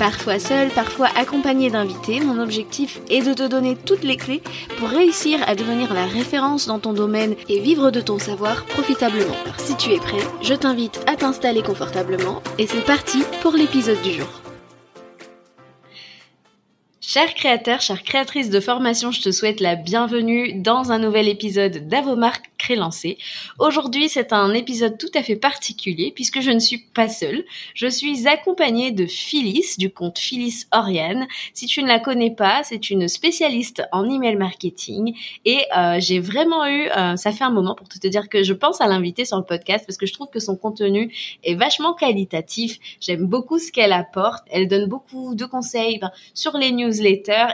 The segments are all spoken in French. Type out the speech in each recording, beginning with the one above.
Parfois seul, parfois accompagné d'invités, mon objectif est de te donner toutes les clés pour réussir à devenir la référence dans ton domaine et vivre de ton savoir profitablement. Alors si tu es prêt, je t'invite à t'installer confortablement et c'est parti pour l'épisode du jour. Chers créateurs, chères créatrices de formation, je te souhaite la bienvenue dans un nouvel épisode d'Avomark Crélancé. Aujourd'hui, c'est un épisode tout à fait particulier puisque je ne suis pas seule. Je suis accompagnée de Phyllis du compte Phyllis Oriane. Si tu ne la connais pas, c'est une spécialiste en email marketing et euh, j'ai vraiment eu, euh, ça fait un moment pour te dire que je pense à l'inviter sur le podcast parce que je trouve que son contenu est vachement qualitatif. J'aime beaucoup ce qu'elle apporte. Elle donne beaucoup de conseils sur les news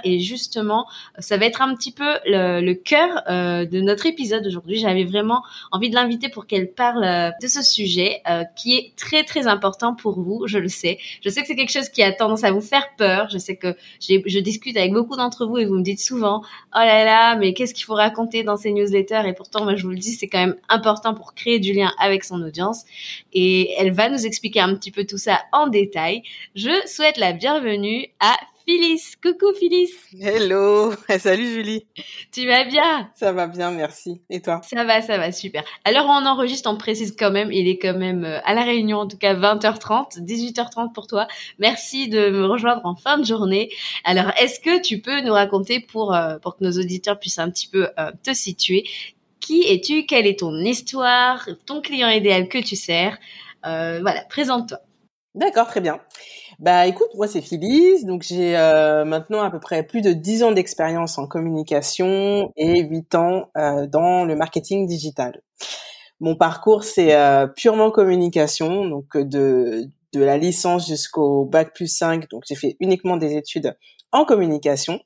et justement, ça va être un petit peu le, cœur euh, de notre épisode aujourd'hui. J'avais vraiment envie de l'inviter pour qu'elle parle euh, de ce sujet euh, qui est très très important pour vous, je le sais. Je sais que c'est quelque chose qui a tendance à vous faire peur. Je sais que je discute avec beaucoup d'entre vous et vous me dites souvent "Oh là là, mais qu'est-ce qu'il faut raconter dans ces newsletters?" Et pourtant, moi je vous le dis, c'est quand même important pour créer du lien avec son audience et elle va nous expliquer un petit peu tout ça en détail. Je souhaite la bienvenue à Phyllis. Coucou Phyllis. Hello. Salut Julie. Tu vas bien? Ça va bien, merci. Et toi? Ça va, ça va, super. Alors on enregistre, on précise quand même, il est quand même euh, à la réunion, en tout cas 20h30, 18h30 pour toi. Merci de me rejoindre en fin de journée. Alors est-ce que tu peux nous raconter pour, euh, pour que nos auditeurs puissent un petit peu euh, te situer Qui es-tu? Quelle est ton histoire? Ton client idéal que tu sers? Voilà, présente-toi. D'accord, très bien. Bah écoute, moi c'est Phyllis, donc j'ai euh, maintenant à peu près plus de 10 ans d'expérience en communication et 8 ans euh, dans le marketing digital. Mon parcours c'est euh, purement communication, donc de de la licence jusqu'au bac plus 5, donc j'ai fait uniquement des études en communication.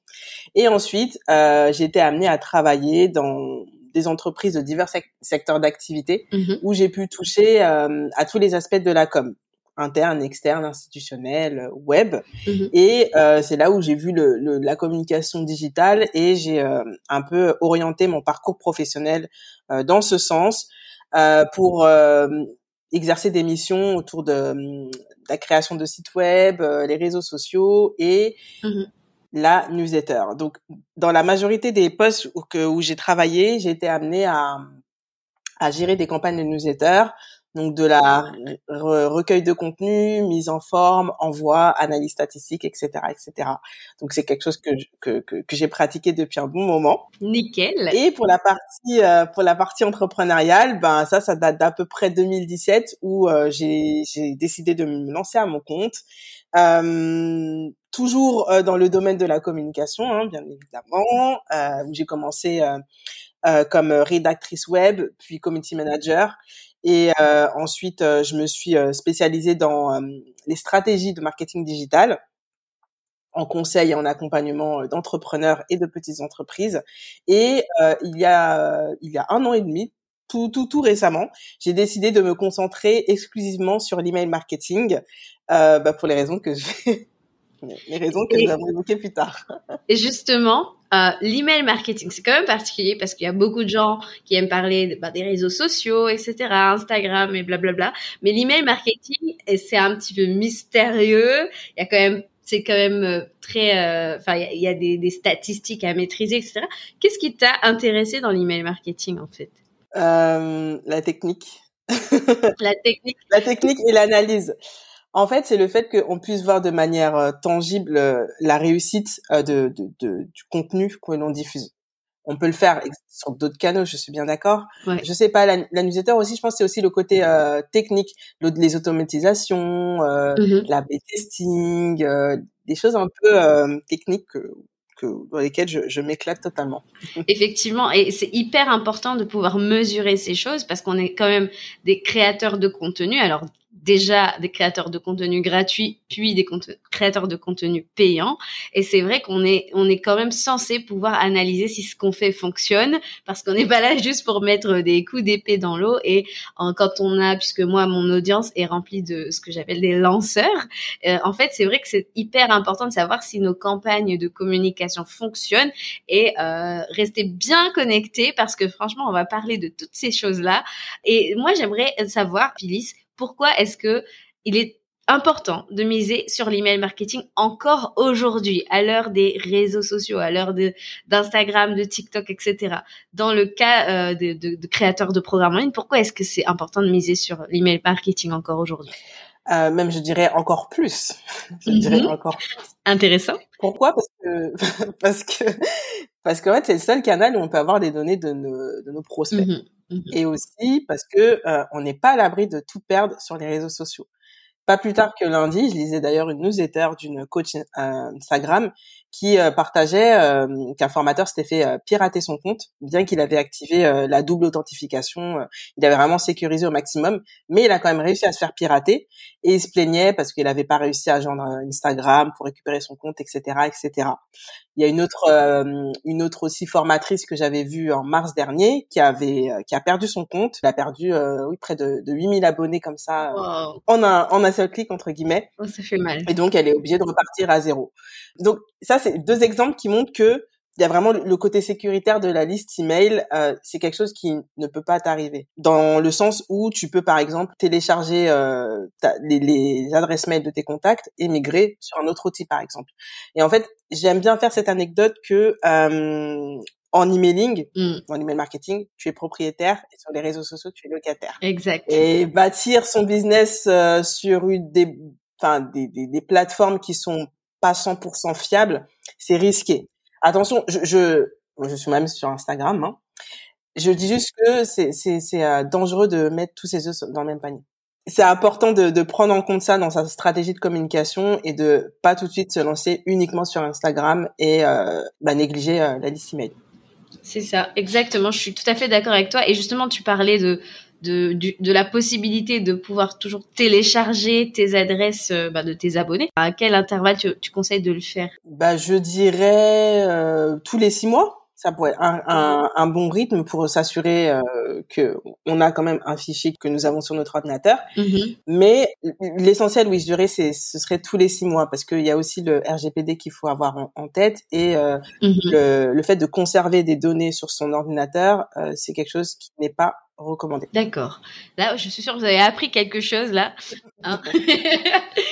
Et ensuite j'ai été amenée à travailler dans des entreprises de divers secteurs d'activité mmh où j'ai pu toucher à tous les aspects de la com interne, externe, institutionnel, euh, web. Mmh et euh, c'est là où j'ai vu le, la communication digitale et j'ai euh, un peu orienté mon parcours professionnel dans ce sens pour exercer des missions autour de, la création de sites web, les réseaux sociaux et mmh la newsletter. Donc, dans la majorité des postes où, où j'ai travaillé, j'ai été amenée à, à gérer des campagnes de newsletter, donc de la recueil de contenu, mise en forme, envoi, analyse statistique, etc., etc. Donc c'est quelque chose que que, que, j'ai pratiqué depuis un bon moment. Nickel. Et pour la partie euh, pour la partie entrepreneuriale, ben ça ça date d'à peu près 2017 où euh, j'ai j'ai décidé de me lancer à mon compte. Euh, toujours dans le domaine de la communication, hein, bien évidemment, où j'ai commencé comme rédactrice web, puis community manager. Et euh, ensuite, euh, je me suis euh, spécialisée dans les stratégies de marketing digital en conseil et en accompagnement d'entrepreneurs et de petites entreprises. Et il y a il y a un an et demi, tout tout tout récemment, j'ai décidé de me concentrer exclusivement sur l'email marketing bah, pour les raisons que je vais les raisons que nous allons évoquer plus tard. Et justement, euh, l'email marketing, c'est quand même particulier parce qu'il y a beaucoup de gens qui aiment parler bah, des réseaux sociaux, etc., Instagram et blablabla. Mais l'email marketing, c'est un petit peu mystérieux. Il y a quand même, c'est quand même euh, très, euh, enfin, il y a, des, des, statistiques à maîtriser, etc. Qu'est-ce qui t'a intéressé dans l'email marketing en fait? Euh, La technique. la technique. la technique et l'analyse. En fait, c'est le fait qu'on puisse voir de manière euh, tangible euh, la réussite euh, de, du contenu que l'on diffuse. On peut le faire sur d'autres canaux, je suis bien d'accord. Ouais. Je sais pas, la, la, newsletter aussi, je pense c'est aussi le côté technique, les automatisations, mmh la B-testing, des choses un peu techniques que, que, dans lesquelles je, je m'éclate totalement. Effectivement, et c'est hyper important de pouvoir mesurer ces choses parce qu'on est quand même des créateurs de contenu. Alors déjà des créateurs de contenu gratuits, puis des créateurs de contenu payants. Et c'est vrai qu'on est, on est quand même censé pouvoir analyser si ce qu'on fait fonctionne, parce qu'on n'est pas là juste pour mettre des coups d'épée dans l'eau. Et quand on a, puisque moi, mon audience est remplie de ce que j'appelle des lanceurs, euh, en fait, c'est vrai que c'est hyper important de savoir si nos campagnes de communication fonctionnent et euh, rester bien connecté, parce que franchement, on va parler de toutes ces choses-là. Et moi, j'aimerais savoir, Phyllis, pourquoi est-ce que il est important de miser sur l'email marketing encore aujourd'hui, à l'heure des réseaux sociaux, à l'heure d'Instagram, de, TikTok, etc. Dans le cas euh, de, créateurs de programmes en ligne, pourquoi est-ce que c'est important de miser sur l'email marketing encore aujourd'hui? Euh, Même, je dirais encore plus. je dirais mhm. encore plus. Intéressant. Pourquoi? Parce que parce que parce qu'en fait, c'est le seul canal où on peut avoir des données de nos, de nos prospects. Mhm. Mmh et aussi parce que euh, on n'est pas à l'abri de tout perdre sur les réseaux sociaux. Pas plus tard que lundi, je lisais d'ailleurs une newsletter d'une coach euh, Instagram qui euh, partageait euh, qu'un formateur s'était fait euh, pirater son compte, bien qu'il avait activé la double authentification, il avait vraiment sécurisé au maximum, mais il a quand même réussi à se faire pirater et il se plaignait parce qu'il n'avait pas réussi à joindre Instagram pour récupérer son compte, etc., etc. Il y a une autre, une autre aussi formatrice que j'avais vue en mars dernier qui avait, qui a perdu son compte. Elle a perdu, oui, près de, de 8000 abonnés comme ça en un, en un seul clic entre guillemets. Oh, ça fait mal. Et donc elle est obligée de repartir à zéro. Donc ça, c'est deux exemples qui montrent que il y a vraiment le côté sécuritaire de la liste email, euh, c'est quelque chose qui ne peut pas t'arriver. Dans le sens où tu peux par exemple télécharger euh, les, adresses mail de tes contacts et migrer sur un autre outil par exemple. Et en fait, j'aime bien faire cette anecdote que euh, en emailing, mmh. en email marketing, tu es propriétaire et sur les réseaux sociaux, tu es locataire. Exact. Et bâtir son business sur une des, enfin des, des, des plateformes qui sont pas 100% fiable, c'est risqué. Attention, je, je, suis même sur Instagram. Hein. Je dis juste que c'est c'est euh, dangereux de mettre tous ses œufs dans le même panier. C'est important de, de prendre en compte ça dans sa stratégie de communication et de pas tout de suite se lancer uniquement sur Instagram et euh, bah, négliger euh, la liste email. C'est ça, exactement. Je suis tout à fait d'accord avec toi. Et justement, tu parlais de de, de la possibilité de pouvoir toujours télécharger tes adresses euh, bah, de tes abonnés. À quel intervalle tu, tu conseilles de le faire? Bah, je dirais euh, tous les six mois. Ça pourrait être un, un, un bon rythme pour s'assurer euh, que on a quand même un fichier que nous avons sur notre ordinateur. Mm-hmm. Mais l'essentiel, oui, je dirais, c'est ce serait tous les six mois parce qu'il y a aussi le RGPD qu'il faut avoir en, tête et euh, mm-hmm. le, le, fait de conserver des données sur son ordinateur, euh, c'est quelque chose qui n'est pas recommandé. D'accord. Là, je suis sûre que vous avez appris quelque chose là. Hein.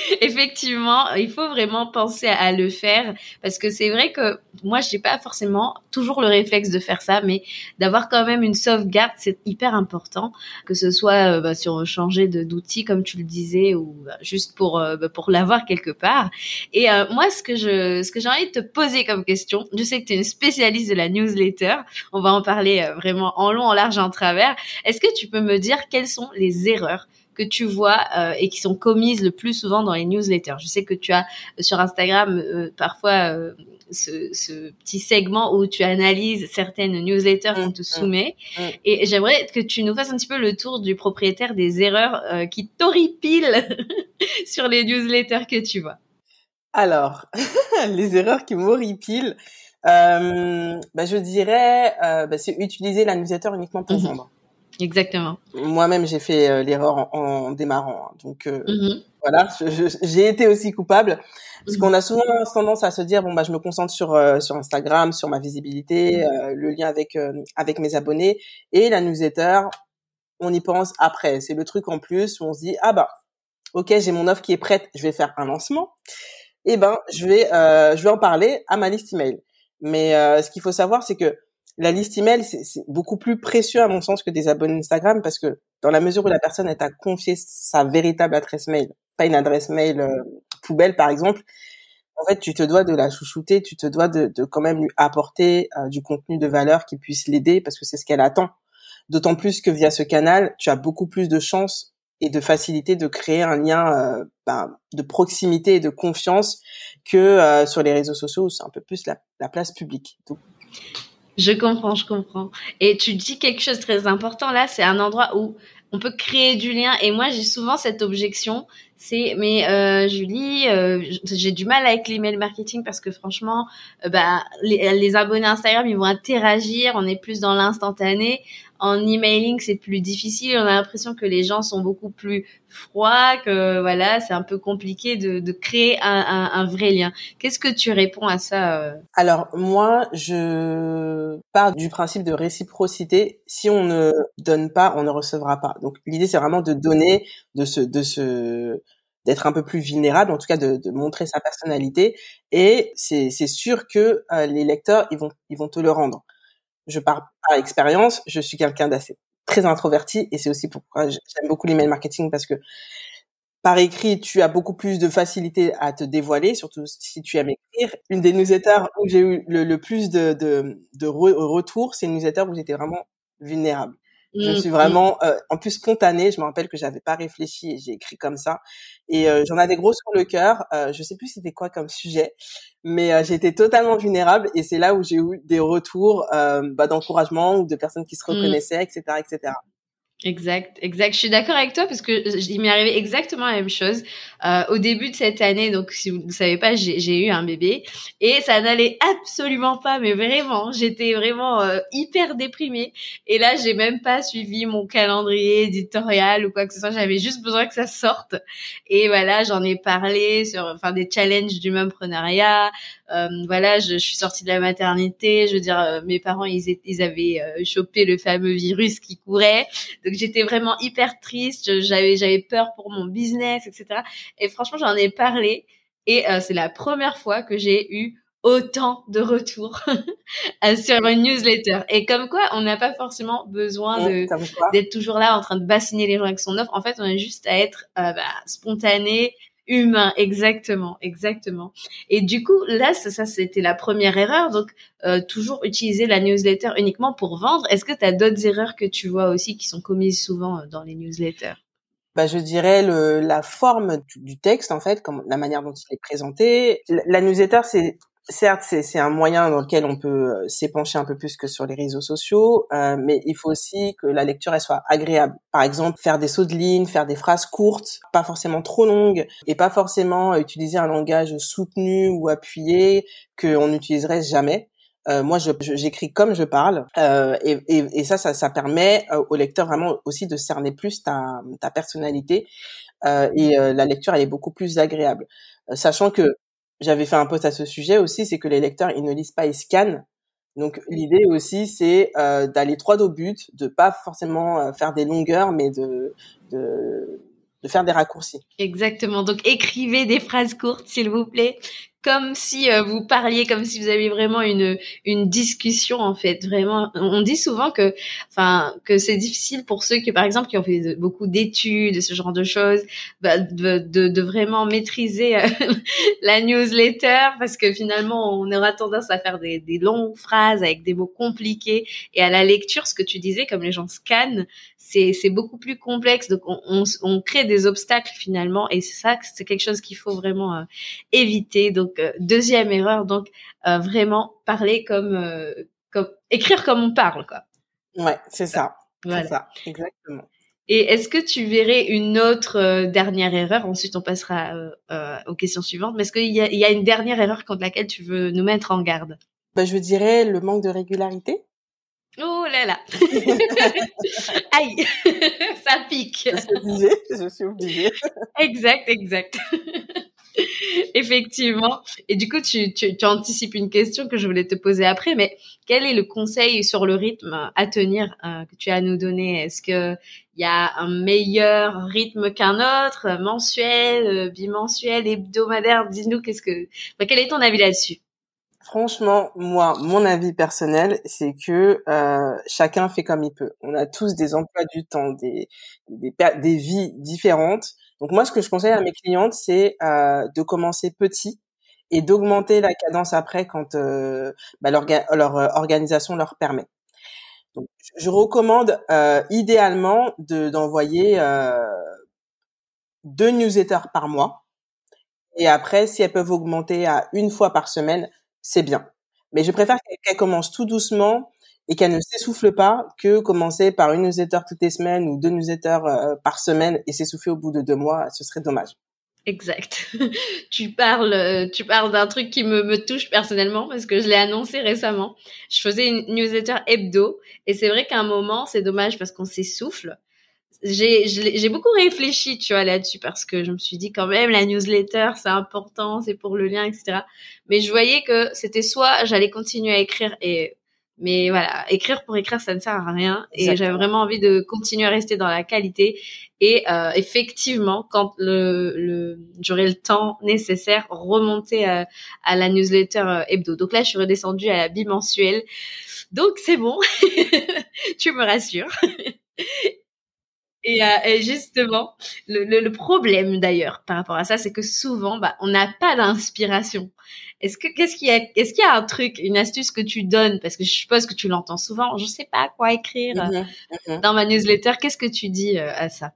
Effectivement, il faut vraiment penser à le faire parce que c'est vrai que moi, je n'ai pas forcément toujours le réflexe de faire ça, mais d'avoir quand même une sauvegarde, c'est hyper important. Que ce soit euh, bah, sur changer d'outil, comme tu le disais, ou bah, juste pour euh, bah, pour l'avoir quelque part. Et euh, moi, ce que je ce que j'ai envie de te poser comme question, je sais que tu es une spécialiste de la newsletter. On va en parler vraiment en long, en large, en travers. Est-ce que tu peux me dire quelles sont les erreurs que tu vois euh, et qui sont commises le plus souvent dans les newsletters. Je sais que tu as euh, sur Instagram euh, parfois ce, petit segment où tu analyses certaines newsletters qu'on te mmh, mmh, soumet. Mmh. Et j'aimerais que tu nous fasses un petit peu le tour du propriétaire des erreurs qui t'horripilent sur les newsletters que tu vois. Alors, les erreurs qui m'horripilent, bah, je dirais, bah, c'est utiliser la newsletter uniquement pour vendre. Exactement. Moi-même, j'ai fait euh, l'erreur en, démarrant. Hein. Donc euh, mm-hmm. voilà, j'ai été aussi coupable parce mm-hmm. qu'on a souvent tendance à se dire bon bah je me concentre sur euh, sur Instagram, sur ma visibilité, mm-hmm. le lien avec avec mes abonnés et la newsletter, on y pense après. C'est le truc en plus où on se dit ah bah ok j'ai mon offre qui est prête, je vais faire un lancement. Et eh ben je vais je vais en parler à ma liste email. Mais ce qu'il faut savoir c'est que la liste email, c'est beaucoup plus précieux à mon sens que des abonnés Instagram parce que dans la mesure où la personne t'a confié sa véritable adresse mail, pas une adresse mail euh, poubelle par exemple, en fait, tu te dois de la chouchouter, tu te dois de, quand même lui apporter euh, du contenu de valeur qui puisse l'aider parce que c'est ce qu'elle attend. D'autant plus que via ce canal, tu as beaucoup plus de chances et de facilité de créer un lien euh, ben, de proximité et de confiance que sur les réseaux sociaux où c'est un peu plus la, la place publique. Donc, je comprends, je comprends. Et tu dis quelque chose de très important là, c'est un endroit où on peut créer du lien. Et moi, j'ai souvent cette objection, c'est mais euh, Julie, euh, j'ai du mal avec l'email marketing parce que franchement, euh, bah les, les, abonnés Instagram, ils vont interagir, on est plus dans l'instantané en emailing, c'est plus difficile. On a l'impression que les gens sont beaucoup plus froids, que voilà, c'est un peu compliqué de, de créer un, un, un, vrai lien. Qu'est-ce que tu réponds à ça euh? Alors moi, je pars du principe de réciprocité. Si on ne donne pas, on ne recevra pas. Donc l'idée, c'est vraiment de donner, de se, de se d'être un peu plus vulnérable, en tout cas de, de montrer sa personnalité. Et c'est sûr que euh, les lecteurs, ils vont, ils vont te le rendre je pars par expérience, je suis quelqu'un d'assez très introverti et c'est aussi pourquoi j'aime beaucoup l'email marketing parce que par écrit, tu as beaucoup plus de facilité à te dévoiler, surtout si tu aimes écrire. Une des newsletters où j'ai eu le, plus de, de, de retours, c'est une newsletter où j'étais vraiment vulnérable. Je suis mmh, vraiment, mmh. euh, en plus spontanée. Je me rappelle que j'avais pas réfléchi et j'ai écrit comme ça. Et euh, j'en avais gros sur le cœur. Euh, je sais plus c'était quoi comme sujet, mais euh, j'étais totalement vulnérable. Et c'est là où j'ai eu des retours euh, bah, d'encouragement ou de personnes qui se mmh. reconnaissaient, etc., etc. Exact, exact. Je suis d'accord avec toi parce que il m'est arrivé exactement la même chose euh, au début de cette année. Donc, si vous ne savez pas, j'ai eu un bébé et ça n'allait absolument pas, mais vraiment, j'étais vraiment euh, hyper déprimée. Et là, j'ai même pas suivi mon calendrier éditorial ou quoi que ce soit. J'avais juste besoin que ça sorte. Et voilà, j'en ai parlé sur, enfin, des challenges du momprenariat. Euh, voilà, je, je, suis sortie de la maternité. Je veux dire, euh, mes parents, ils, ils avaient euh, chopé le fameux virus qui courait. J'étais vraiment hyper triste, j'avais j'avais peur pour mon business, etc. Et franchement, j'en ai parlé et euh, c'est la première fois que j'ai eu autant de retours sur une newsletter. Et comme quoi, on n'a pas forcément besoin de d'être toujours là en train de bassiner les gens avec son offre. En fait, on a juste à être euh, bah, spontané, humain, exactement, exactement. Et du coup, là, ça, c'était la première erreur. Donc, euh, toujours utiliser la newsletter uniquement pour vendre. Est-ce que tu as d'autres erreurs que tu vois aussi qui sont commises souvent euh, dans les newsletters? Bah, je dirais le, la forme du, texte en fait, comme la manière dont il est présenté. La, la newsletter, c'est certes, c'est un moyen dans lequel on peut euh, s'épancher un peu plus que sur les réseaux sociaux, euh, mais il faut aussi que la lecture elle soit agréable. Par exemple, faire des sauts de ligne, faire des phrases courtes, pas forcément trop longues, et pas forcément utiliser un langage soutenu ou appuyé qu'on n'utiliserait jamais. Euh, moi, j'écris comme je parle, euh, et, et, ça, ça, ça permet euh, au lecteur vraiment aussi de cerner plus ta, ta personnalité, euh, et la lecture elle est beaucoup plus agréable, sachant que j'avais fait un post à ce sujet aussi, c'est que les lecteurs, ils ne lisent pas, ils scannent. Donc l'idée aussi, c'est euh, d'aller droit au but, de pas forcément euh, faire des longueurs, mais de, de, de faire des raccourcis. Exactement. Donc écrivez des phrases courtes, s'il vous plaît comme si euh, vous parliez, comme si vous aviez vraiment une une discussion en fait. Vraiment, on dit souvent que, enfin, que c'est difficile pour ceux qui, par exemple, qui ont fait beaucoup d'études, ce genre de choses, bah, de, de, de, vraiment maîtriser euh, la newsletter parce que finalement, on aura tendance à faire des, des longues phrases avec des mots compliqués et à la lecture, ce que tu disais, comme les gens scannent, c'est c'est beaucoup plus complexe. Donc on, on, on crée des obstacles finalement et c'est ça, c'est quelque chose qu'il faut vraiment euh, éviter. Donc euh, deuxième erreur, donc euh, vraiment parler comme euh, comme écrire comme on parle quoi. Ouais, c'est ça. Voilà. ça, exactement. Et est-ce que tu verrais une autre dernière erreur? Ensuite, on passera aux questions suivantes. Mais est-ce qu'il y a, y a, une dernière erreur contre laquelle tu veux nous mettre en garde? Bah, Je dirais le manque de régularité. Oh là là Aïe Ça pique Je suis obligée, je suis obligée. exact, exact. Effectivement. Et du coup, tu, tu, tu, anticipes une question que je voulais te poser après, mais quel est le conseil sur le rythme à tenir euh, que tu as à nous donner? Est-ce que il y a un meilleur rythme qu'un autre, mensuel, euh, bimensuel, hebdomadaire? Dis-nous qu'est-ce que, quel est ton avis là-dessus? Franchement, moi, mon avis personnel, c'est que euh, chacun fait comme il peut. On a tous des emplois du temps, des, des, des vies différentes. Donc moi, ce que je conseille à mes clientes, c'est euh, de commencer petit et d'augmenter la cadence après quand euh, bah, leur, euh, organisation leur permet. Donc, je recommande euh, idéalement de d'envoyer euh, deux newsletters par mois. Et après, si elles peuvent augmenter à une fois par semaine, c'est bien. Mais je préfère qu'elles commencent tout doucement et qu'elle ne s'essouffle pas que commencer par une newsletter toutes les semaines ou deux newsletters euh, par semaine et s'essouffler au bout de deux mois, ce serait dommage. Exact. tu parles, euh, tu parles d'un truc qui me, me touche personnellement parce que je l'ai annoncé récemment. Je faisais une newsletter hebdo et c'est vrai qu'à un moment, c'est dommage parce qu'on s'essouffle. J'ai, beaucoup réfléchi, tu vois, là-dessus parce que je me suis dit quand même la newsletter, c'est important, c'est pour le lien, etc. Mais je voyais que c'était soit j'allais continuer à écrire et mais voilà, écrire pour écrire, ça ne sert à rien. Et j'avais vraiment envie de continuer à rester dans la qualité. Et euh, effectivement, quand le, le j'aurai le temps nécessaire, remonter à, à, la newsletter euh, hebdo. Donc là, je suis redescendue à la bimensuelle. Donc c'est bon, tu me rassures. Et, euh, et, justement, le, le, le problème d'ailleurs par rapport à ça, c'est que souvent, bah, on n'a pas d'inspiration. Est-ce que qu'est-ce qu'il y a Est-ce qu'il y a un truc, une astuce que tu donnes? Parce que je suppose que tu l'entends souvent. Je sais pas quoi écrire mmh mmh dans ma newsletter. Qu'est-ce que tu dis euh, à ça?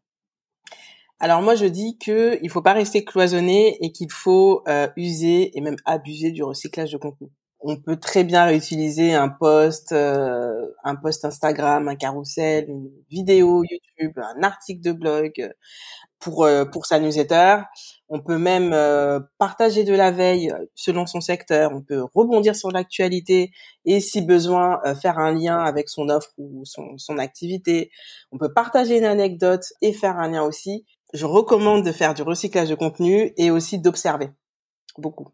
Alors moi je dis que il faut pas rester cloisonné et qu'il faut euh, user et même abuser du recyclage de contenu on peut très bien réutiliser un post, euh, un post Instagram, un carrousel, une vidéo YouTube, un article de blog euh, pour euh, pour sa newsletter. On peut même partager de la veille selon son secteur. On peut rebondir sur l'actualité et si besoin faire un lien avec son offre ou son, son activité. On peut partager une anecdote et faire un lien aussi. Je recommande de faire du recyclage de contenu et aussi d'observer beaucoup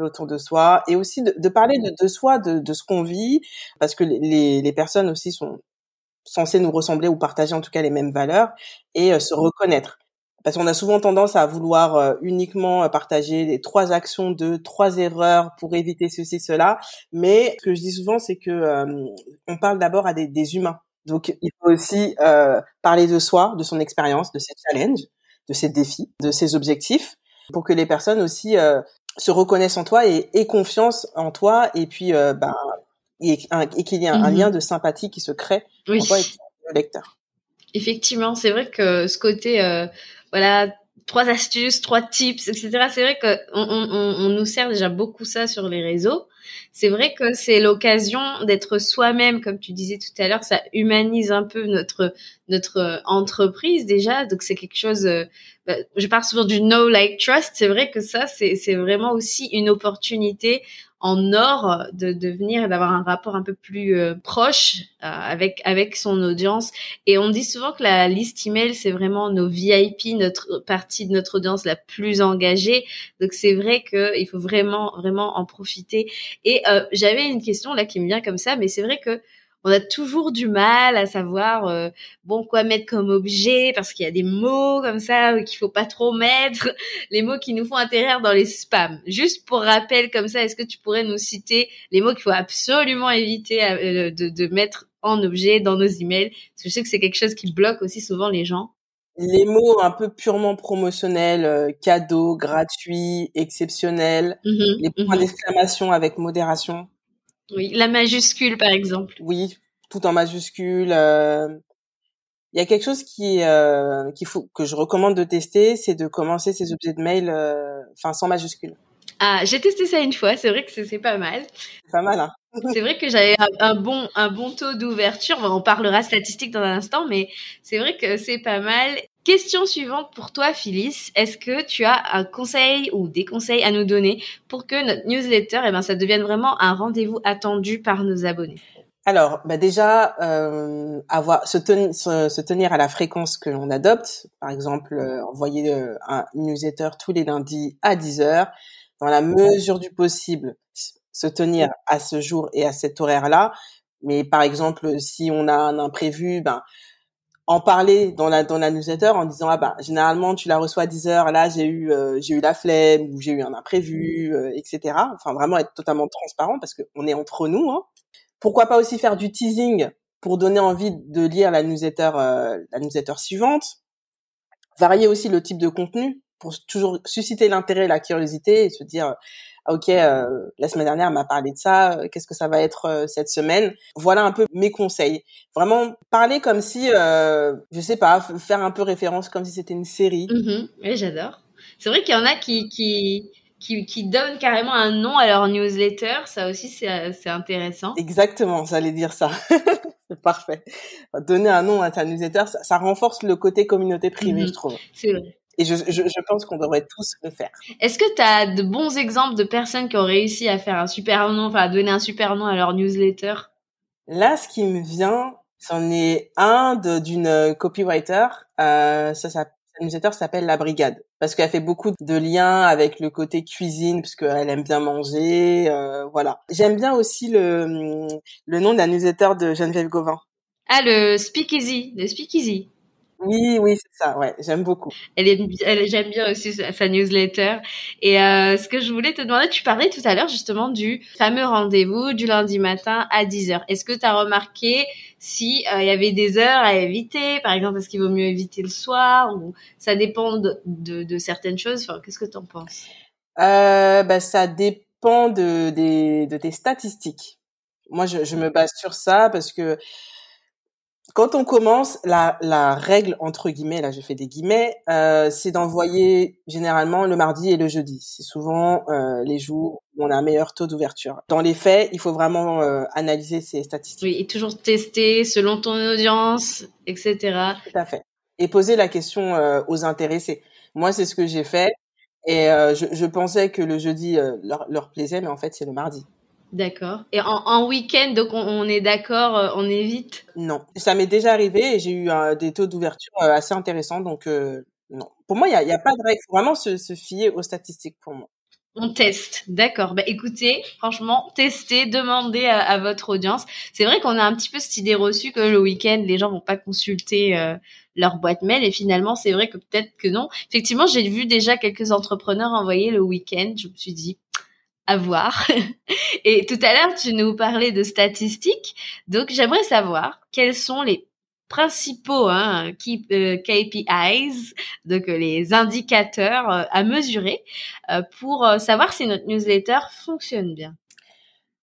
autour de soi et aussi de, parler de, de, soi, de, de ce qu'on vit, parce que les, les personnes aussi sont censées nous ressembler ou partager en tout cas les mêmes valeurs et euh, se reconnaître. Parce qu'on a souvent tendance à vouloir euh, uniquement euh, partager les trois actions de trois erreurs pour éviter ceci, cela. Mais ce que je dis souvent, c'est que on parle d'abord à des, des, humains. Donc il faut aussi parler de soi, de son expérience, de ses challenges, de ses défis, de ses objectifs, pour que les personnes aussi se reconnaissent en toi et aient confiance en toi et puis euh, ben et, qu'il y ait un, mhm. lien de sympathie qui se crée oui. entre toi et le lecteur. Effectivement, c'est vrai que ce côté euh, voilà trois astuces, trois tips, etc. C'est vrai que on, on, on, nous sert déjà beaucoup ça sur les réseaux. C'est vrai que c'est l'occasion d'être soi-même, comme tu disais tout à l'heure. Ça humanise un peu notre notre entreprise déjà. Donc c'est quelque chose. Euh, bah, je parle souvent du know like trust. C'est vrai que ça c'est c'est vraiment aussi une opportunité en or de devenir et d'avoir un rapport un peu plus euh, proche euh, avec avec son audience. Et on dit souvent que la liste email c'est vraiment nos VIP notre partie de notre audience la plus engagée. Donc c'est vrai que il faut vraiment vraiment en profiter. Et euh, j'avais une question là qui me vient comme ça mais c'est vrai que on a toujours du mal à savoir euh, bon quoi mettre comme objet parce qu'il y a des mots comme ça qu'il faut pas trop mettre, les mots qui nous font atterrir dans les spams. Juste pour rappel comme ça, est-ce que tu pourrais nous citer les mots qu'il faut absolument éviter euh, de, de mettre en objet dans nos emails? Parce que je sais que c'est quelque chose qui bloque aussi souvent les gens. Les mots un peu purement promotionnels, euh, cadeau, gratuit, exceptionnel, mmh les points mmh d'exclamation avec modération. Oui, la majuscule par exemple. Oui, tout en majuscule. Euh, il y a quelque chose qui euh, qu'il faut que je recommande de tester, c'est de commencer ces objets de mail, euh, enfin sans majuscule. Ah, j'ai testé ça une fois. C'est vrai que c'est pas mal. Pas mal, hein. c'est vrai que j'avais un, bon un bon taux d'ouverture. On parlera statistique dans un instant, mais c'est vrai que c'est pas mal. Question suivante pour toi, Phyllis. Est-ce que tu as un conseil ou des conseils à nous donner pour que notre newsletter, eh ben, ça devienne vraiment un rendez-vous attendu par nos abonnés? Alors, bah déjà, euh, avoir se, se, tenir à la fréquence que l'on adopte. Par exemple, euh, envoyer euh, un newsletter tous les lundis à 10 heures, dans la mesure du possible, se tenir à ce jour et à cet horaire-là. Mais par exemple, si on a un imprévu, ben en parler dans la dans la newsletter en disant ah bah généralement tu la reçois à 10 heures là j'ai eu euh, j'ai eu la flemme ou j'ai eu un imprévu euh, etc enfin vraiment être totalement transparent parce qu'on est entre nous hein. pourquoi pas aussi faire du teasing pour donner envie de lire la newsletter euh, la newsletter suivante. Varier aussi le type de contenu pour toujours susciter l'intérêt la curiosité et se dire ah, ok, euh, la semaine dernière, m'a parlé de ça, euh, qu'est-ce que ça va être euh, cette semaine? Voilà un peu mes conseils. Vraiment parler comme si, euh, je sais pas, faire un peu référence comme si c'était une série. Mmh oui, j'adore. C'est vrai qu'il y en a qui, qui, qui, qui donnent carrément un nom à leur newsletter. Ça aussi, c'est intéressant. Exactement, j'allais dire ça. c'est parfait. Donner un nom à ta newsletter, ça, renforce le côté communauté privée, mhm. je trouve. C'est vrai. Et je, je, je pense qu'on devrait tous le faire. Est-ce que tu as de bons exemples de personnes qui ont réussi à faire un super nom, enfin à donner un super nom à leur newsletter? Là, ce qui me vient, c'en est un d'une copywriter. Euh, ça, ça newsletter s'appelle La Brigade parce qu'elle fait beaucoup de liens avec le côté cuisine parce qu'elle aime bien manger, euh, voilà. J'aime bien aussi le le nom d'un newsletter de Geneviève Gauvin. Ah le Speakeasy, le Speakeasy. Oui, oui, c'est ça. Ouais, j'aime beaucoup. Elle est, elle, j'aime bien aussi sa, newsletter. Et euh, ce que je voulais te demander, tu parlais tout à l'heure justement du fameux rendez-vous du lundi matin à 10 heures. Est-ce que tu as remarqué si euh, il y avait des heures à éviter? Par exemple, est-ce qu'il vaut mieux éviter le soir ou ça dépend de, de, certaines choses? Enfin, Qu'est-ce que tu en penses? Euh, bah, ça dépend de, des, de tes statistiques. Moi, je, je me base sur ça parce que quand on commence, la, la règle entre guillemets, là je fais des guillemets, euh, c'est d'envoyer généralement le mardi et le jeudi. C'est souvent euh, les jours où on a un meilleur taux d'ouverture. Dans les faits, il faut vraiment euh, analyser ces statistiques. Oui, et toujours tester selon ton audience, etc. Tout à fait. Et poser la question euh, aux intéressés. Moi, c'est ce que j'ai fait. Et euh, je, je, pensais que le jeudi leur, leur plaisait, mais en fait, c'est le mardi. D'accord. Et en, week-end, donc on, est d'accord, euh, on évite? Non, ça m'est déjà arrivé et j'ai eu des taux d'ouverture euh, assez intéressants, donc euh, non. Pour moi, il n'y a, y a, pas de règle. Il faut vraiment se, se fier aux statistiques pour moi. On teste, d'accord. Bah écoutez, franchement, testez, demandez à, votre audience. C'est vrai qu'on a un petit peu cette idée reçue que le week-end, les gens vont pas consulter leur boîte mail. Et finalement, c'est vrai que peut-être que non. Effectivement, j'ai vu déjà quelques entrepreneurs envoyer le week-end. Je me suis dit, à voir. Et tout à l'heure, tu nous parlais de statistiques. Donc, j'aimerais savoir quels sont les principaux hein, KPIs, euh, donc euh, les indicateurs euh, à mesurer pour savoir si notre newsletter fonctionne bien.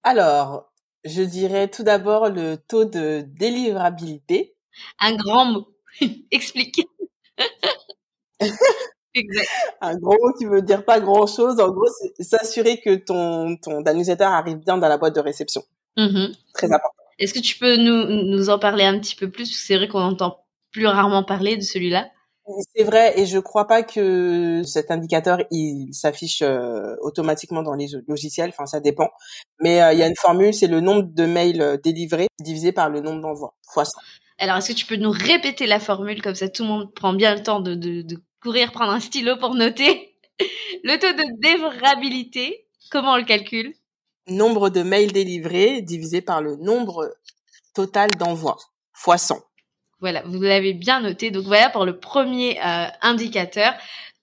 Alors, je dirais tout d'abord le taux de délivrabilité. Un grand mot. Explique. Exact. Un gros qui veut dire pas grand chose. En gros, c'est s'assurer que ton, ton newsletter arrive bien dans la boîte de réception. Mm-hmm. Très important. Est-ce que tu peux nous, nous en parler un petit peu plus? C'est vrai qu'on entend plus rarement parler de celui-là. C'est vrai, et je crois pas que cet indicateur il s'affiche euh, automatiquement dans les logiciels. Enfin, ça dépend. Mais euh, il y a une formule, c'est le nombre de mails euh, délivrés divisé par le nombre d'envois fois 100. Alors, est-ce que tu peux nous répéter la formule? Comme ça tout le monde prend bien le temps de, de, de courir prendre un stylo pour noter. Le taux de délivrabilité, comment on le calcule? Nombre de mails délivrés divisé par le nombre total d'envois, fois 100. Voilà, vous l'avez bien noté. Donc voilà pour le premier euh, indicateur.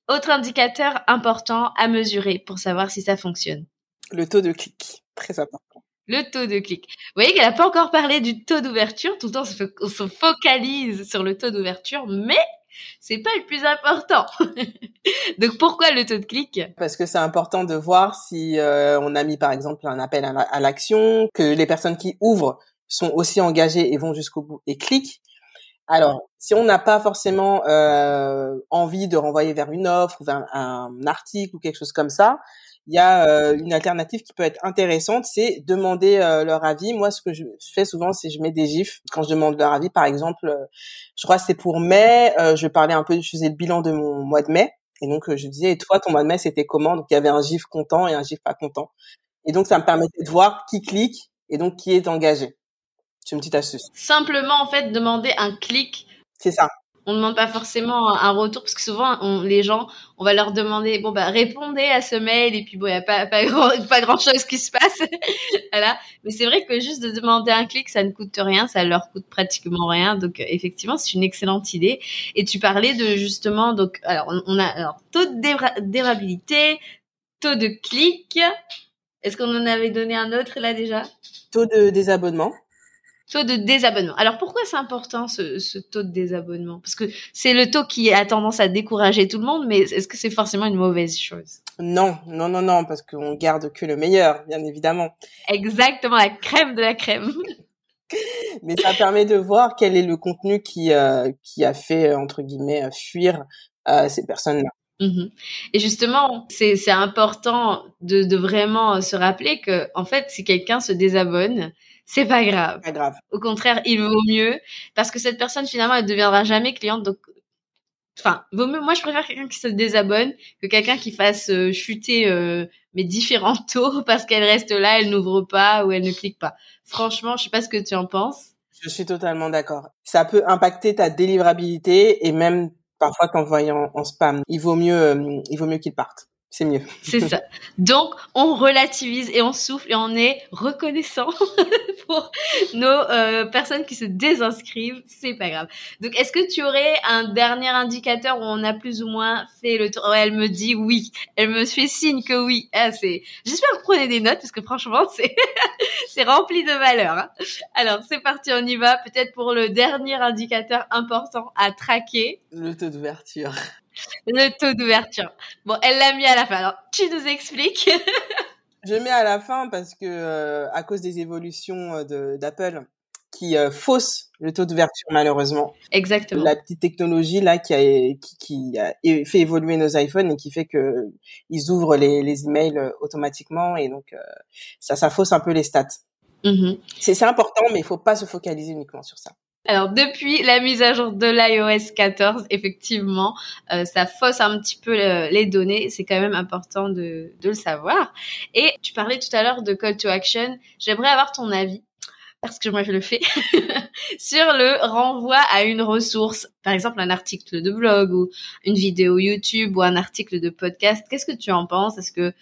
Autre indicateur important à mesurer pour savoir si ça fonctionne. Le taux de clic, très important. Le taux de clic. Vous voyez qu'elle n'a pas encore parlé du taux d'ouverture. Tout le temps, on se focalise sur le taux d'ouverture, mais c'est pas le plus important. Donc pourquoi le taux de clic? Parce que c'est important de voir si euh, on a mis par exemple un appel à l'action, que les personnes qui ouvrent sont aussi engagées et vont jusqu'au bout et cliquent. Alors, si on n'a pas forcément euh, envie de renvoyer vers une offre ou vers un article ou quelque chose comme ça, il y a euh, une alternative qui peut être intéressante, c'est demander euh, leur avis. Moi, ce que je fais souvent, c'est je mets des gifs quand je demande leur avis. Par exemple, euh, je crois que c'est pour mai, je parlais un peu, je faisais le bilan de mon mois de mai, et donc je disais, et toi, ton mois de mai, c'était comment? Donc il y avait un gif content et un gif pas content. Et donc ça me permettait de voir qui clique et donc qui est engagé. C'est une petite astuce. Simplement, en fait, demander un clic. C'est ça on demande pas forcément un retour parce que souvent on, les gens on va leur demander bon bah répondez à ce mail et puis bon il y a pas pas grand, pas grand chose qui se passe. Voilà. Mais c'est vrai que juste de demander un clic ça ne coûte rien ça leur coûte pratiquement rien. Donc effectivement c'est une excellente idée. Et tu parlais de justement donc alors on, a alors taux de dérabilité taux de clic. Est-ce qu'on en avait donné un autre là déjà? Taux de désabonnement Taux de désabonnement. Alors pourquoi c'est important ce, ce, taux de désabonnement? Parce que c'est le taux qui a tendance à décourager tout le monde, mais est-ce que c'est forcément une mauvaise chose? Non, non, non, non, parce qu'on garde que le meilleur, bien évidemment. Exactement, la crème de la crème. mais ça permet de voir quel est le contenu qui, euh, qui a fait, entre guillemets, fuir euh, ces personnes-là. Mhm. Et justement, c'est important de, de, vraiment se rappeler que, en fait, si quelqu'un se désabonne, c'est pas grave. Pas grave. Au contraire, il vaut mieux parce que cette personne finalement elle deviendra jamais cliente. Donc, enfin, vaut mieux. Moi, je préfère quelqu'un qui se désabonne que quelqu'un qui fasse euh, chuter euh, mes différents taux parce qu'elle reste là, elle n'ouvre pas ou elle ne clique pas. Franchement, je sais pas ce que tu en penses. Je suis totalement d'accord. Ça peut impacter ta délivrabilité et même parfois t'envoyer en, en spam. Il vaut mieux, euh, il vaut mieux qu'il parte. C'est mieux. C'est ça. Donc, on relativise et on souffle et on est reconnaissant pour nos euh, personnes qui se désinscrivent. C'est pas grave. Donc, est-ce que tu aurais un dernier indicateur où on a plus ou moins fait le tour? Elle me dit oui. Elle me fait signe que oui. Ah, c'est. J'espère que vous prenez des notes parce que franchement, c'est c'est rempli de valeur. Hein. Alors, c'est parti, on y va. Peut-être pour le dernier indicateur important à traquer. Le taux d'ouverture. Le taux d'ouverture. Bon, elle l'a mis à la fin. Alors, tu nous expliques Je mets à la fin parce que euh, à cause des évolutions euh, d'Apple qui euh, faussent le taux d'ouverture malheureusement. Exactement. La petite technologie là qui a qui, qui a fait évoluer nos iPhones et qui fait que ils ouvrent les, les emails automatiquement et donc ça ça fausse un peu les stats. Mm-hmm. C'est important mais il faut pas se focaliser uniquement sur ça. Alors depuis la mise à jour de l'iOS 14, effectivement, euh, ça fausse un petit peu les données. C'est quand même important de, de le savoir. Et tu parlais tout à l'heure de call to action. J'aimerais avoir ton avis parce que moi je le fais, sur le renvoi à une ressource, par exemple un article de blog ou une vidéo YouTube ou un article de podcast. Qu'est-ce que tu en penses? Est-ce que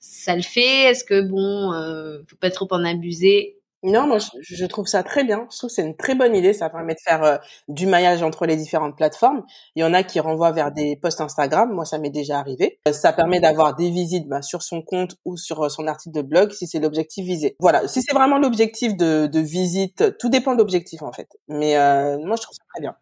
ça le fait? Est-ce que bon, euh, faut pas trop en abuser? Non, moi je, trouve ça très bien. Je trouve que c'est une très bonne idée. Ça permet de faire euh, du maillage entre les différentes plateformes. Il y en a qui renvoient vers des posts Instagram. Moi, ça m'est déjà arrivé. Euh, ça permet d'avoir des visites bah, sur son compte ou sur euh, son article de blog si c'est l'objectif visé. Voilà. Si c'est vraiment l'objectif de, de visite, tout dépend de l'objectif en fait. Mais moi, je trouve ça très bien.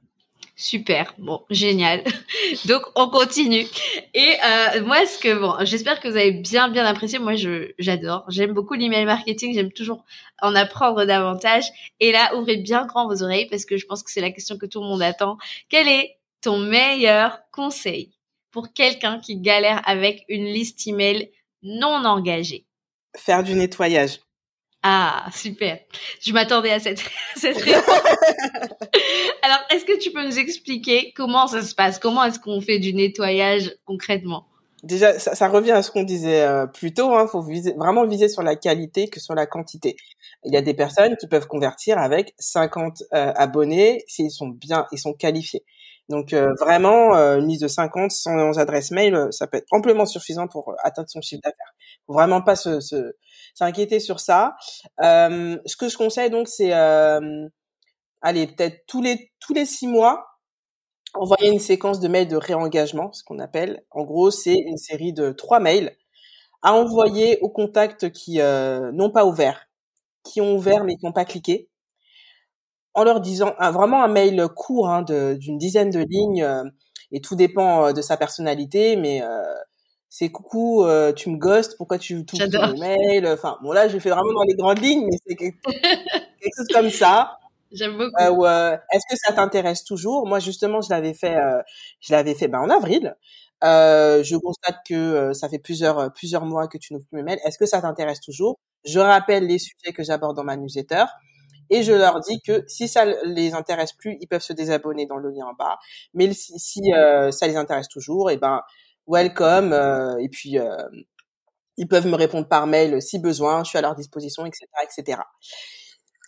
Super, bon, génial. Donc on continue. Et euh, moi, ce que bon, j'espère que vous avez bien bien apprécié. Moi, je j'adore. J'aime beaucoup l'email marketing. J'aime toujours en apprendre davantage. Et là, ouvrez bien grand vos oreilles parce que je pense que c'est la question que tout le monde attend. Quel est ton meilleur conseil pour quelqu'un qui galère avec une liste email non engagée? Faire du nettoyage. Ah, super. Je m'attendais à cette, cette réponse. Alors, est-ce que tu peux nous expliquer comment ça se passe? Comment est-ce qu'on fait du nettoyage concrètement? Déjà, ça, ça, revient à ce qu'on disait euh, plus tôt. Il hein, faut viser, vraiment viser sur la qualité que sur la quantité. Il y a des personnes qui peuvent convertir avec 50 euh, abonnés s'ils sont bien, ils sont qualifiés. Donc euh, vraiment, une liste de 50 sans adresse mail, ça peut être amplement suffisant pour atteindre son chiffre d'affaires. Faut vraiment pas se, s'inquiéter sur ça. Euh, ce que je conseille donc, c'est euh, allez peut-être tous les tous les six mois envoyer une séquence de mails de réengagement, ce qu'on appelle. En gros, c'est une série de trois mails à envoyer aux contacts qui euh, n'ont pas ouvert, qui ont ouvert mais qui n'ont pas cliqué, en leur disant vraiment un mail court hein, d'une dizaine de lignes. Euh, et tout dépend de sa personnalité, mais c'est coucou, euh, tu me ghostes, pourquoi tu tout mes mails Enfin, bon là, je fais vraiment dans les grandes lignes, mais c'est quelque, chose comme ça. J'aime beaucoup. Euh, euh, Est-ce que ça t'intéresse toujours? Moi, justement, je l'avais fait, euh, je l'avais fait ben, en avril. Euh, je constate que ça fait plusieurs plusieurs mois que tu n'ouvres plus mes mails. Est-ce que ça t'intéresse toujours? Je rappelle les sujets que j'aborde dans ma newsletter et je leur dis que si ça les intéresse plus, ils peuvent se désabonner dans le lien en bas. Mais si, si ça les intéresse toujours, et eh ben welcome. Euh, et puis, euh, ils peuvent me répondre par mail si besoin. Je suis à leur disposition, etc., etc.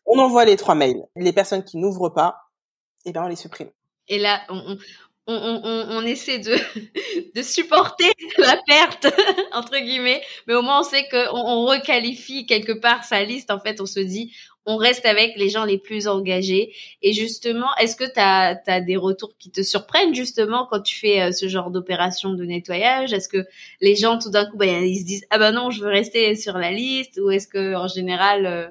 On envoie les trois mails. Les personnes qui n'ouvrent pas, eh ben, on les supprime. Et là, on, on, on, on, essaie de, de supporter la perte entre guillemets, mais au moins on sait qu'on on requalifie quelque part sa liste. En fait, on se dit, on reste avec les gens les plus engagés. Et justement, est-ce que tu as, des retours qui te surprennent justement quand tu fais euh, ce genre d'opération de nettoyage? Est-ce que les gens tout d'un coup, bah, ils se disent ah ben non, je veux rester sur la liste? Ou est-ce que en général, euh,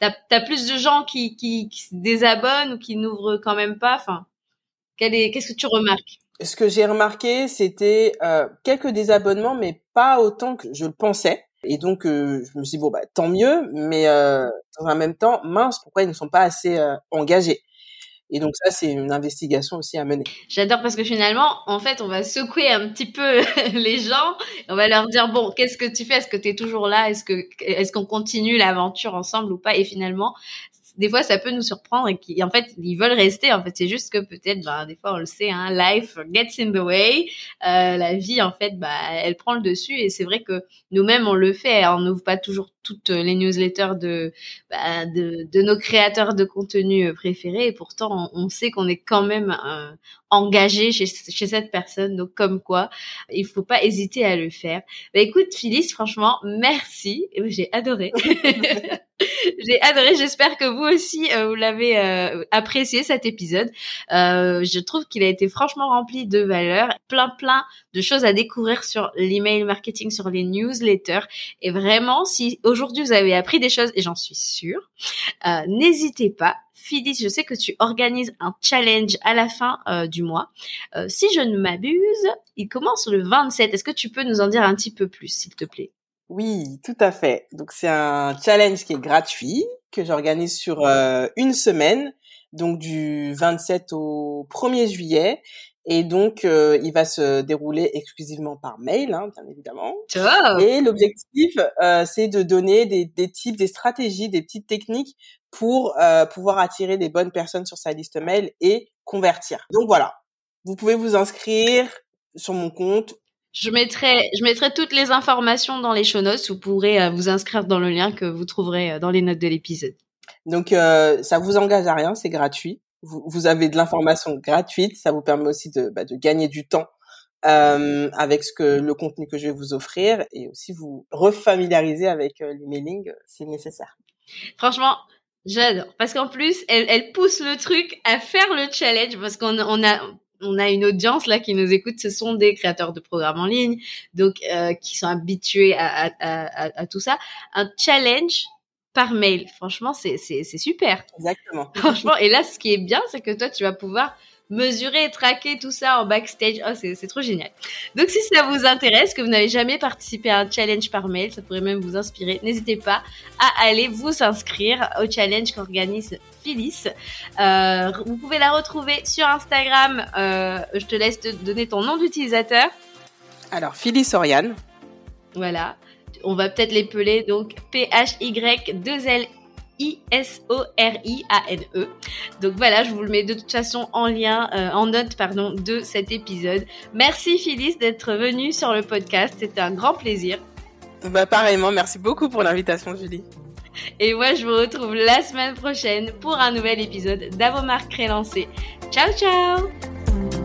tu as, plus de gens qui, qui, qui se désabonnent ou qui n'ouvrent quand même pas? Enfin, qu'est-ce que tu remarques? Ce que j'ai remarqué, c'était euh, quelques désabonnements, mais pas autant que je le pensais. Et donc, euh, je me suis dit, bon, bah, tant mieux, mais euh, dans un même temps, mince, pourquoi ils ne sont pas assez euh, engagés? Et donc ça, c'est une investigation aussi à mener. J'adore parce que finalement, en fait, on va secouer un petit peu les gens. On va leur dire bon, qu'est-ce que tu fais? Est-ce que tu es toujours là? Est-ce que est-ce qu'on continue l'aventure ensemble ou pas? Et finalement, des fois ça peut nous surprendre et qui en fait ils veulent rester en fait. C'est juste que peut-être ben des fois on le sait hein life gets in the way. Euh, la vie en fait bah elle prend le dessus et c'est vrai que nous-mêmes on le fait. On n'ouvre pas toujours toutes les newsletters de bah, de, de, nos créateurs de contenu préférés et pourtant on, sait qu'on est quand même euh, engagé chez, chez cette personne. Donc comme quoi il faut pas hésiter à le faire. Bah écoute Phyllis franchement merci. J'ai adoré J'ai adoré. J'espère que vous aussi euh, vous l'avez euh, apprécié cet épisode. Euh, je trouve qu'il a été franchement rempli de valeurs, plein plein de choses à découvrir sur l'email marketing, sur les newsletters. Et vraiment, si aujourd'hui vous avez appris des choses, et j'en suis sûre, n'hésitez pas. Phyllis, je sais que tu organises un challenge à la fin du mois. si je ne m'abuse, il commence le 27. Est-ce que tu peux nous en dire un petit peu plus, s'il te plaît? Oui, tout à fait. Donc c'est un challenge qui est gratuit que j'organise sur euh, une semaine, donc du 27 au 1er juillet. Et donc, euh, il va se dérouler exclusivement par mail, hein, bien évidemment. Et l'objectif, euh, c'est de donner des, des types, des stratégies, des petites techniques pour pouvoir attirer des bonnes personnes sur sa liste mail et convertir. Donc voilà, vous pouvez vous inscrire sur mon compte je mettrai, je mettrai toutes les informations dans les show notes. Vous pourrez euh, vous inscrire dans le lien que vous trouverez euh, dans les notes de l'épisode. Donc, euh, ça vous engage à rien, c'est gratuit. Vous, vous, avez de l'information gratuite. Ça vous permet aussi de, bah, de gagner du temps euh, avec ce que le contenu que je vais vous offrir et aussi vous refamiliariser avec euh, l'emailing si nécessaire. Franchement, J'adore parce qu'en plus elle, elle pousse le truc à faire le challenge parce qu'on on a on a une audience là qui nous écoute, ce sont des créateurs de programmes en ligne, donc euh, qui sont habitués à, à, tout ça. Un challenge par mail, franchement, c'est c'est super. Exactement. Franchement, et là, ce qui est bien, c'est que toi, tu vas pouvoir mesurer traquer tout ça en backstage. Oh, c'est trop génial. Donc, si ça vous intéresse, que vous n'avez jamais participé à un challenge par mail, ça pourrait même vous inspirer, n'hésitez pas à aller vous inscrire au challenge qu'organise Phyllis. Euh, vous pouvez la retrouver sur Instagram. Euh, je te laisse te donner ton nom d'utilisateur. Alors, Phyllis Oriane. Voilà. On va peut-être l'épeler donc P-H-Y-2-L I-S-O-R-I-A-N-E. Donc voilà, je vous le mets de toute façon en lien, euh, en note, pardon, de cet épisode. Merci Phyllis d'être venue sur le podcast. C'était un grand plaisir. Bah pareillement, merci beaucoup pour l'invitation Julie. Et moi, je vous retrouve la semaine prochaine pour un nouvel épisode d'Avomarque Crélancé. Ciao, ciao